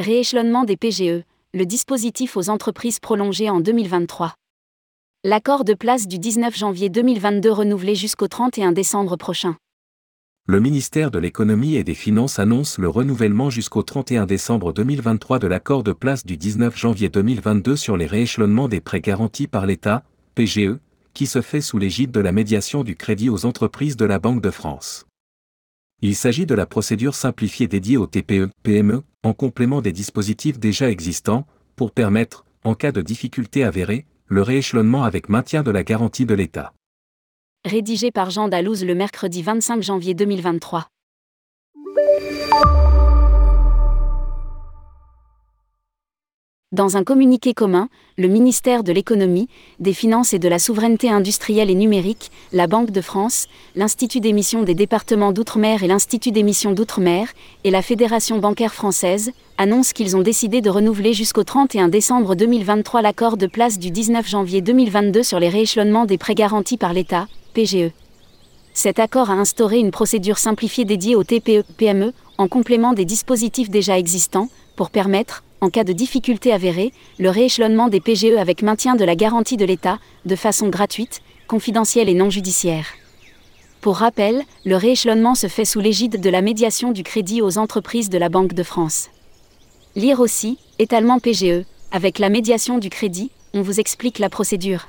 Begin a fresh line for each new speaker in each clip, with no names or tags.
Rééchelonnement des PGE, le dispositif aux entreprises prolongé en 2023. L'accord de place du 19 janvier 2022 renouvelé jusqu'au 31 décembre prochain.
Le ministère de l'économie et des finances annonce le renouvellement jusqu'au 31 décembre 2023 de l'accord de place du 19 janvier 2022 sur les rééchelonnements des prêts garantis par l'État, PGE, qui se fait sous l'égide de la médiation du crédit aux entreprises de la Banque de France. Il s'agit de la procédure simplifiée dédiée aux TPE, PME, en complément des dispositifs déjà existants, pour permettre, en cas de difficulté avérée, le rééchelonnement avec maintien de la garantie de l'État.
Rédigé par Jean Dalouse le mercredi 25 janvier 2023. Dans un communiqué commun, le ministère de l'économie, des finances et de la souveraineté industrielle et numérique, la Banque de France, l'Institut d'émission des départements d'outre-mer et l'Institut d'émission d'outre-mer, et la Fédération bancaire française, annoncent qu'ils ont décidé de renouveler jusqu'au 31 décembre 2023 l'accord de place du 19 janvier 2022 sur les rééchelonnements des prêts garantis par l'État, PGE. Cet accord a instauré une procédure simplifiée dédiée aux TPE-PME, en complément des dispositifs déjà existants, pour permettre, en cas de difficulté avérée, le rééchelonnement des PGE avec maintien de la garantie de l'État, de façon gratuite, confidentielle et non judiciaire. Pour rappel, le rééchelonnement se fait sous l'égide de la médiation du crédit aux entreprises de la Banque de France. Lire aussi, étalement PGE, avec la médiation du crédit, on vous explique la procédure.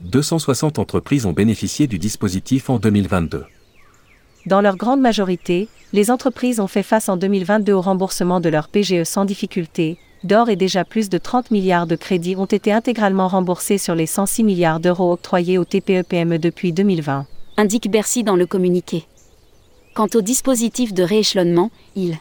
260 entreprises ont bénéficié du dispositif en 2022.
Dans leur grande majorité, les entreprises ont fait face en 2022 au remboursement de leurs PGE sans difficulté. D'or et déjà plus de 30 milliards de crédits ont été intégralement remboursés sur les 106 milliards d'euros octroyés aux TPE-PME depuis 2020.
Indique Bercy dans le communiqué. Quant au dispositif de rééchelonnement, il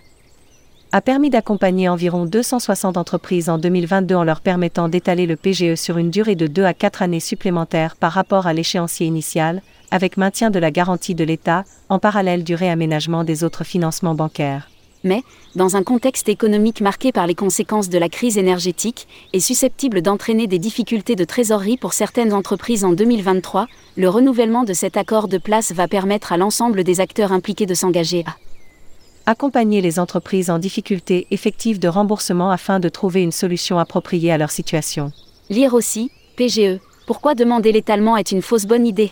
a permis d'accompagner environ 260 entreprises en 2022 en leur permettant d'étaler le PGE sur une durée de 2 à 4 années supplémentaires par rapport à l'échéancier initial, avec maintien de la garantie de l'État, en parallèle du réaménagement des autres financements bancaires.
Mais, dans un contexte économique marqué par les conséquences de la crise énergétique, et susceptible d'entraîner des difficultés de trésorerie pour certaines entreprises en 2023, le renouvellement de cet accord de place va permettre à l'ensemble des acteurs impliqués de s'engager à
accompagner les entreprises en difficulté effective de remboursement afin de trouver une solution appropriée à leur situation.
Lire aussi, PGE, pourquoi demander l'étalement est une fausse bonne idée?